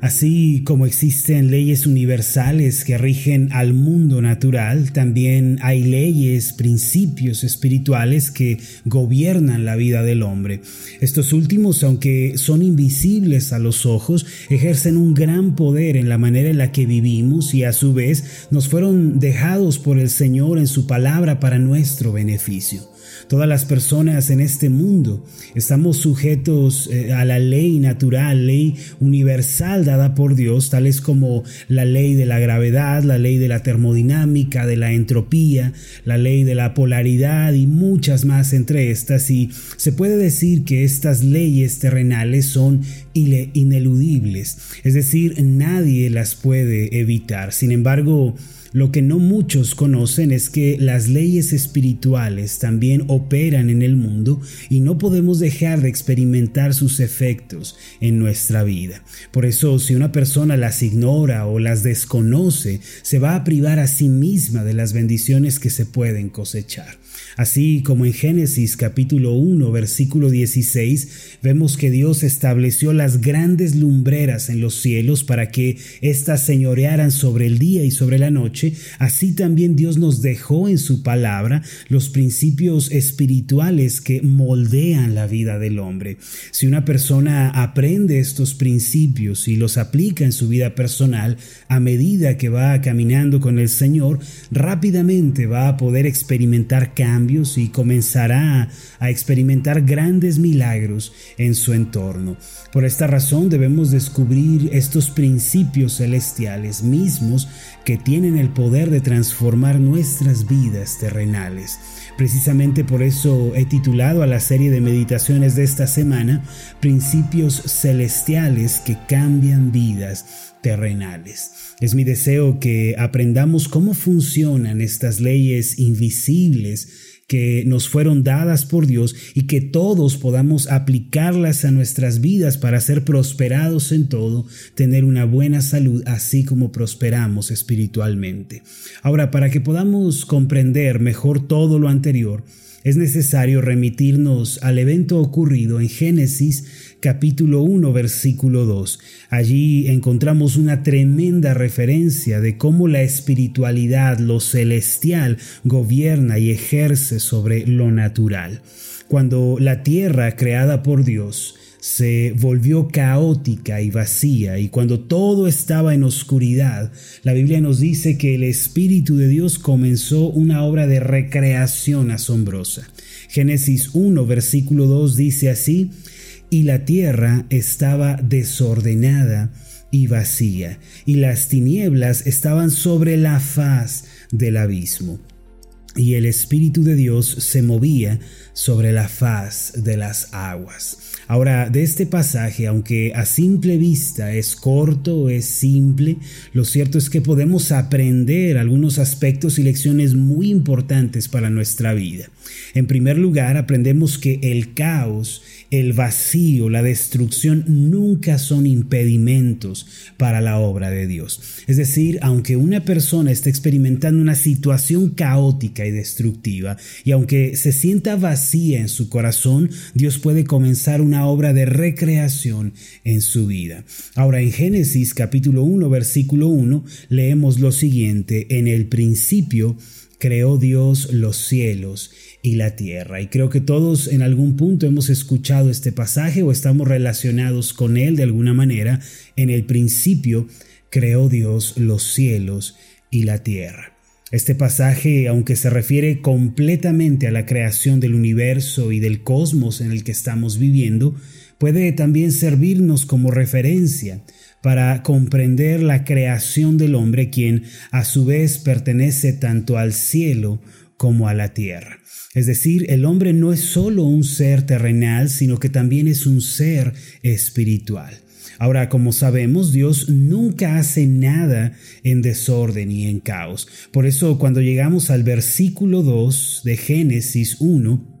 Así como existen leyes universales que rigen al mundo natural, también hay leyes, principios espirituales que gobiernan la vida del hombre. Estos últimos, aunque son invisibles a los ojos, ejercen un gran poder en la manera en la que vivimos y a su vez nos fueron dejados por el Señor en su palabra para nuestro beneficio. Todas las personas en este mundo estamos sujetos eh, a la ley natural, ley universal dada por Dios, tales como la ley de la gravedad, la ley de la termodinámica, de la entropía, la ley de la polaridad y muchas más entre estas. Y se puede decir que estas leyes terrenales son ineludibles, es decir, nadie las puede evitar. Sin embargo, lo que no muchos conocen es que las leyes espirituales también operan en el mundo y no podemos dejar de experimentar sus efectos en nuestra vida. Por eso, si una persona las ignora o las desconoce, se va a privar a sí misma de las bendiciones que se pueden cosechar. Así como en Génesis capítulo 1 versículo 16 vemos que Dios estableció las grandes lumbreras en los cielos para que éstas señorearan sobre el día y sobre la noche, así también Dios nos dejó en su palabra los principios espirituales que moldean la vida del hombre. Si una persona aprende estos principios y los aplica en su vida personal a medida que va caminando con el Señor, rápidamente va a poder experimentar cambios y comenzará a experimentar grandes milagros en su entorno. Por esta razón debemos descubrir estos principios celestiales mismos que tienen el poder de transformar nuestras vidas terrenales. Precisamente por eso he titulado a la serie de meditaciones de esta semana Principios celestiales que cambian vidas terrenales. Es mi deseo que aprendamos cómo funcionan estas leyes invisibles que nos fueron dadas por Dios y que todos podamos aplicarlas a nuestras vidas para ser prosperados en todo, tener una buena salud, así como prosperamos espiritualmente. Ahora, para que podamos comprender mejor todo lo anterior, es necesario remitirnos al evento ocurrido en Génesis capítulo 1 versículo 2. Allí encontramos una tremenda referencia de cómo la espiritualidad, lo celestial, gobierna y ejerce sobre lo natural. Cuando la tierra creada por Dios se volvió caótica y vacía y cuando todo estaba en oscuridad, la Biblia nos dice que el Espíritu de Dios comenzó una obra de recreación asombrosa. Génesis 1, versículo 2 dice así, y la tierra estaba desordenada y vacía, y las tinieblas estaban sobre la faz del abismo y el Espíritu de Dios se movía sobre la faz de las aguas. Ahora, de este pasaje, aunque a simple vista es corto, es simple, lo cierto es que podemos aprender algunos aspectos y lecciones muy importantes para nuestra vida. En primer lugar, aprendemos que el caos, el vacío, la destrucción nunca son impedimentos para la obra de Dios. Es decir, aunque una persona esté experimentando una situación caótica y destructiva, y aunque se sienta vacía en su corazón, Dios puede comenzar una obra de recreación en su vida. Ahora en Génesis capítulo 1 versículo 1 leemos lo siguiente, en el principio creó Dios los cielos y la tierra. Y creo que todos en algún punto hemos escuchado este pasaje o estamos relacionados con él de alguna manera. En el principio creó Dios los cielos y la tierra. Este pasaje, aunque se refiere completamente a la creación del universo y del cosmos en el que estamos viviendo, puede también servirnos como referencia para comprender la creación del hombre, quien a su vez pertenece tanto al cielo como a la tierra. Es decir, el hombre no es solo un ser terrenal, sino que también es un ser espiritual. Ahora, como sabemos, Dios nunca hace nada en desorden y en caos. Por eso, cuando llegamos al versículo 2 de Génesis 1,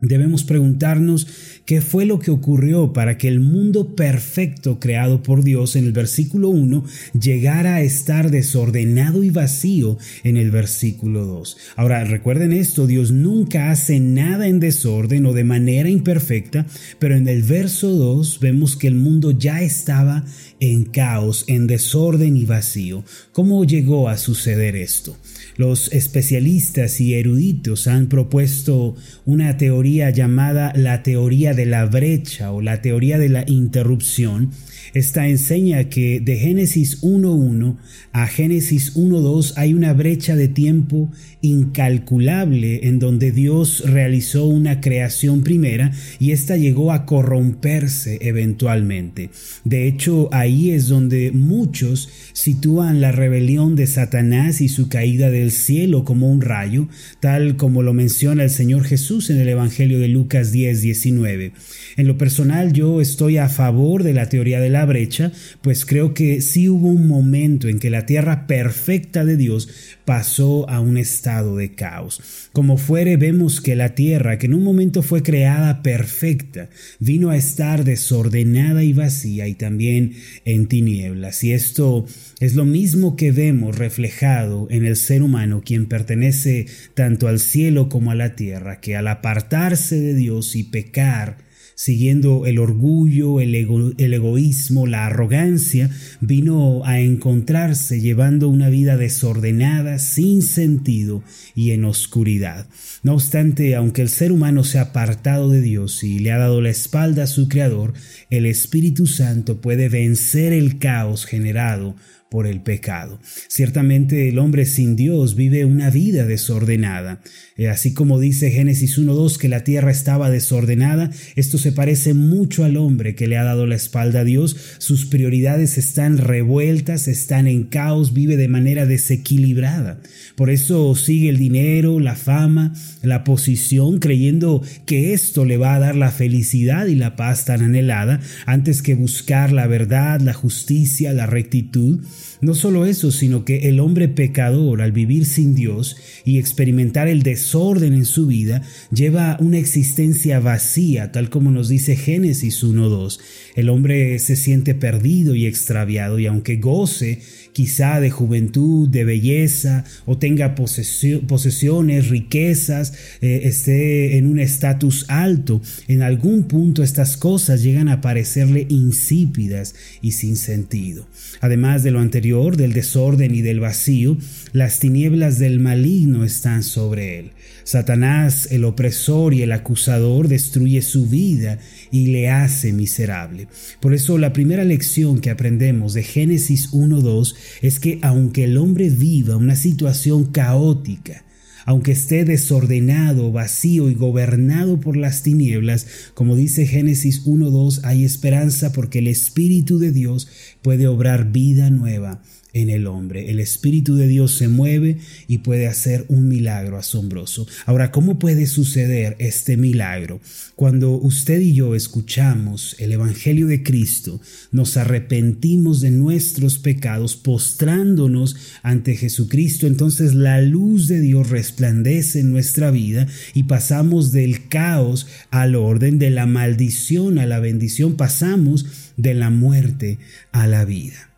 Debemos preguntarnos qué fue lo que ocurrió para que el mundo perfecto creado por Dios en el versículo 1 llegara a estar desordenado y vacío en el versículo 2. Ahora, recuerden esto, Dios nunca hace nada en desorden o de manera imperfecta, pero en el verso 2 vemos que el mundo ya estaba en caos, en desorden y vacío. ¿Cómo llegó a suceder esto? Los especialistas y eruditos han propuesto una teoría llamada la teoría de la brecha o la teoría de la interrupción esta enseña que de Génesis 1.1 a Génesis 1.2 hay una brecha de tiempo incalculable en donde Dios realizó una creación primera y ésta llegó a corromperse eventualmente. De hecho, ahí es donde muchos sitúan la rebelión de Satanás y su caída del cielo como un rayo, tal como lo menciona el Señor Jesús en el Evangelio de Lucas 10, 19. En lo personal yo estoy a favor de la teoría de la brecha, pues creo que sí hubo un momento en que la tierra perfecta de Dios pasó a un estado de caos. Como fuere, vemos que la tierra, que en un momento fue creada perfecta, vino a estar desordenada y vacía y también en tinieblas. Y esto es lo mismo que vemos reflejado en el ser humano, quien pertenece tanto al cielo como a la tierra, que al apartarse de Dios y pecar, siguiendo el orgullo, el, egoísmo, la arrogancia, vino a encontrarse llevando una vida desordenada, sin sentido y en oscuridad. No obstante, aunque el ser humano se ha apartado de Dios y le ha dado la espalda a su Creador, el Espíritu Santo puede vencer el caos generado por el pecado. Ciertamente el hombre sin Dios vive una vida desordenada. Eh, así como dice Génesis 1.2 que la tierra estaba desordenada, esto se parece mucho al hombre que le ha dado la espalda a Dios. Sus prioridades están revueltas, están en caos, vive de manera desequilibrada. Por eso sigue el dinero, la fama, la posición, creyendo que esto le va a dar la felicidad y la paz tan anhelada, antes que buscar la verdad, la justicia, la rectitud. No solo eso, sino que el hombre pecador, al vivir sin Dios y experimentar el desorden en su vida, lleva una existencia vacía, tal como nos dice Génesis 1.2. El hombre se siente perdido y extraviado y aunque goce quizá de juventud, de belleza, o tenga posesiones, riquezas, eh, esté en un estatus alto, en algún punto estas cosas llegan a parecerle insípidas y sin sentido. Además de lo anterior, del desorden y del vacío, las tinieblas del maligno están sobre él. Satanás, el opresor y el acusador, destruye su vida y le hace miserable. Por eso la primera lección que aprendemos de Génesis 1.2 es que aunque el hombre viva una situación caótica, aunque esté desordenado, vacío y gobernado por las tinieblas, como dice Génesis 1.2, hay esperanza porque el Espíritu de Dios puede obrar vida nueva en el hombre. El Espíritu de Dios se mueve y puede hacer un milagro asombroso. Ahora, ¿cómo puede suceder este milagro? Cuando usted y yo escuchamos el Evangelio de Cristo, nos arrepentimos de nuestros pecados, postrándonos ante Jesucristo, entonces la luz de Dios resplandece en nuestra vida y pasamos del caos al orden, de la maldición a la bendición, pasamos de la muerte a la vida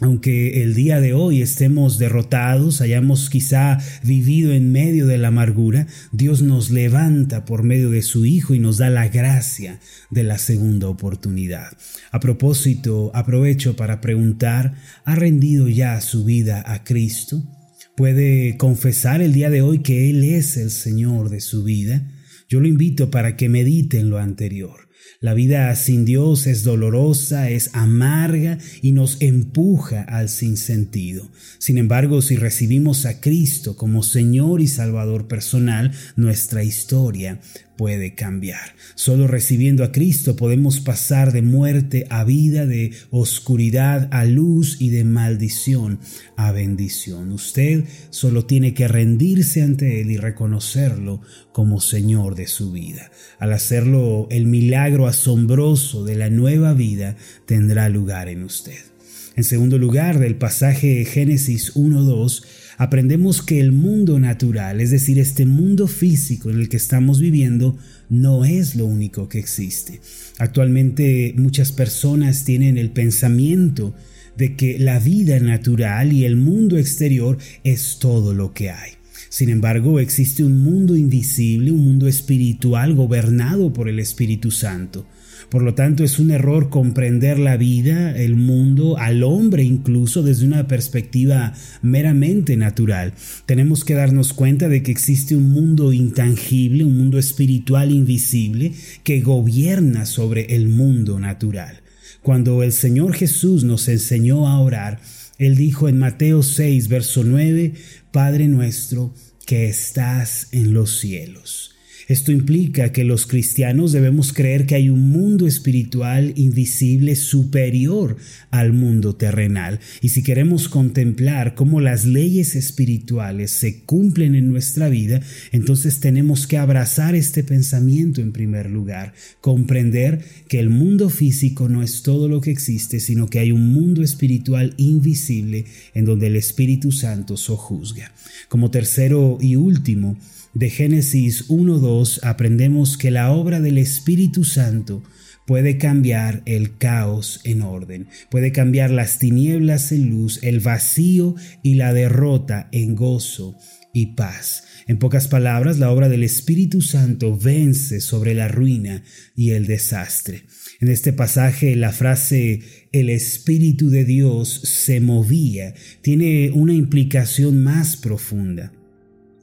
aunque el día de hoy estemos derrotados, hayamos quizá vivido en medio de la amargura, Dios nos levanta por medio de su Hijo y nos da la gracia de la segunda oportunidad. A propósito, aprovecho para preguntar, ¿ha rendido ya su vida a Cristo? ¿Puede confesar el día de hoy que Él es el Señor de su vida? Yo lo invito para que medite en lo anterior. La vida sin Dios es dolorosa, es amarga y nos empuja al sinsentido. Sin embargo, si recibimos a Cristo como Señor y Salvador personal, nuestra historia puede cambiar. Solo recibiendo a Cristo podemos pasar de muerte a vida, de oscuridad a luz y de maldición a bendición. Usted solo tiene que rendirse ante Él y reconocerlo como Señor de su vida. Al hacerlo, el milagro asombroso de la nueva vida tendrá lugar en usted. En segundo lugar, del pasaje Génesis 1.2, aprendemos que el mundo natural, es decir, este mundo físico en el que estamos viviendo, no es lo único que existe. Actualmente muchas personas tienen el pensamiento de que la vida natural y el mundo exterior es todo lo que hay. Sin embargo, existe un mundo invisible, un mundo espiritual gobernado por el Espíritu Santo. Por lo tanto, es un error comprender la vida, el mundo, al hombre incluso desde una perspectiva meramente natural. Tenemos que darnos cuenta de que existe un mundo intangible, un mundo espiritual invisible que gobierna sobre el mundo natural. Cuando el Señor Jesús nos enseñó a orar, Él dijo en Mateo 6, verso 9, Padre nuestro que estás en los cielos. Esto implica que los cristianos debemos creer que hay un mundo espiritual invisible superior al mundo terrenal. Y si queremos contemplar cómo las leyes espirituales se cumplen en nuestra vida, entonces tenemos que abrazar este pensamiento en primer lugar, comprender que el mundo físico no es todo lo que existe, sino que hay un mundo espiritual invisible en donde el Espíritu Santo sojuzga. Como tercero y último, de Génesis 1.2 aprendemos que la obra del Espíritu Santo puede cambiar el caos en orden, puede cambiar las tinieblas en luz, el vacío y la derrota en gozo y paz. En pocas palabras, la obra del Espíritu Santo vence sobre la ruina y el desastre. En este pasaje la frase el Espíritu de Dios se movía tiene una implicación más profunda.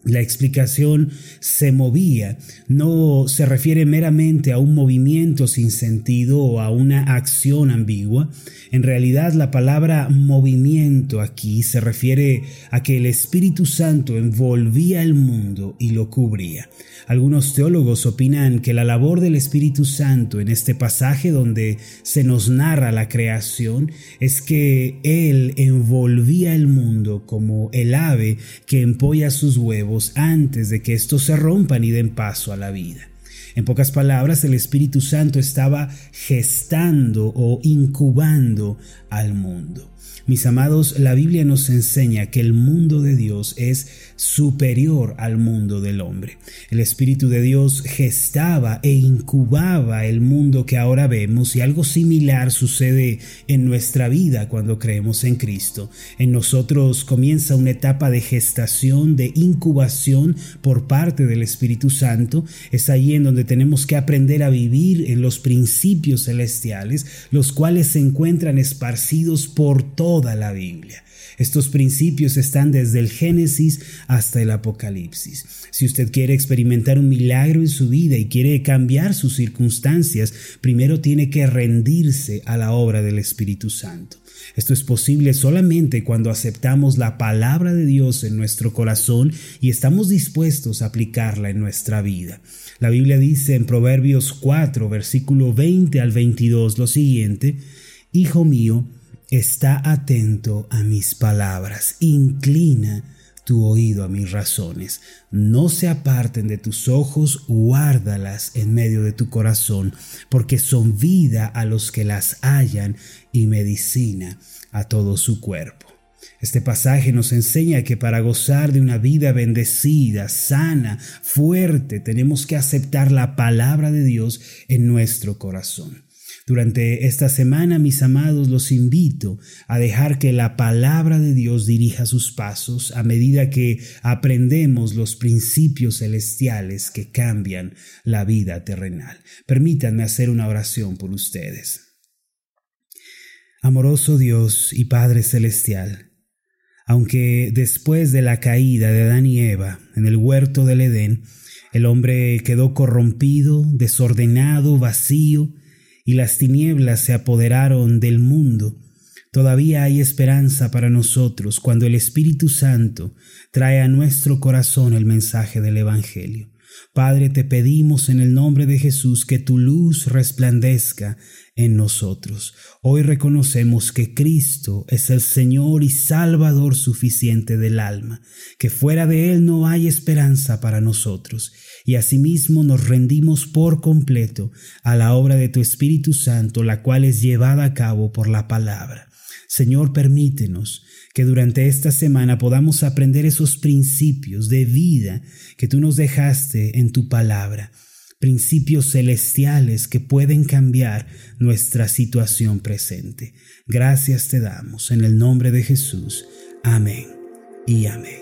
La explicación se movía, no se refiere meramente a un movimiento sin sentido o a una acción ambigua. En realidad la palabra movimiento aquí se refiere a que el Espíritu Santo envolvía el mundo y lo cubría. Algunos teólogos opinan que la labor del Espíritu Santo en este pasaje donde se nos narra la creación es que Él envolvía el mundo como el ave que empolla sus huevos antes de que estos se rompan y den paso a la vida. En pocas palabras, el Espíritu Santo estaba gestando o incubando al mundo. Mis amados, la Biblia nos enseña que el mundo de Dios es superior al mundo del hombre. El Espíritu de Dios gestaba e incubaba el mundo que ahora vemos y algo similar sucede en nuestra vida cuando creemos en Cristo. En nosotros comienza una etapa de gestación, de incubación por parte del Espíritu Santo. Es ahí en donde tenemos que aprender a vivir en los principios celestiales, los cuales se encuentran esparcidos por toda la Biblia. Estos principios están desde el Génesis hasta el Apocalipsis. Si usted quiere experimentar un milagro en su vida y quiere cambiar sus circunstancias, primero tiene que rendirse a la obra del Espíritu Santo. Esto es posible solamente cuando aceptamos la palabra de Dios en nuestro corazón y estamos dispuestos a aplicarla en nuestra vida. La Biblia dice en Proverbios 4, versículo 20 al 22 lo siguiente, Hijo mío, Está atento a mis palabras, inclina tu oído a mis razones. No se aparten de tus ojos, guárdalas en medio de tu corazón, porque son vida a los que las hallan y medicina a todo su cuerpo. Este pasaje nos enseña que para gozar de una vida bendecida, sana, fuerte, tenemos que aceptar la palabra de Dios en nuestro corazón. Durante esta semana, mis amados, los invito a dejar que la palabra de Dios dirija sus pasos a medida que aprendemos los principios celestiales que cambian la vida terrenal. Permítanme hacer una oración por ustedes. Amoroso Dios y Padre Celestial, aunque después de la caída de Adán y Eva en el huerto del Edén, el hombre quedó corrompido, desordenado, vacío, y las tinieblas se apoderaron del mundo, todavía hay esperanza para nosotros cuando el Espíritu Santo trae a nuestro corazón el mensaje del Evangelio. Padre, te pedimos en el nombre de Jesús que tu luz resplandezca en nosotros. Hoy reconocemos que Cristo es el Señor y Salvador suficiente del alma, que fuera de Él no hay esperanza para nosotros, y asimismo nos rendimos por completo a la obra de tu Espíritu Santo, la cual es llevada a cabo por la palabra. Señor, permítenos que durante esta semana podamos aprender esos principios de vida que tú nos dejaste en tu palabra, principios celestiales que pueden cambiar nuestra situación presente. Gracias te damos en el nombre de Jesús. Amén y amén.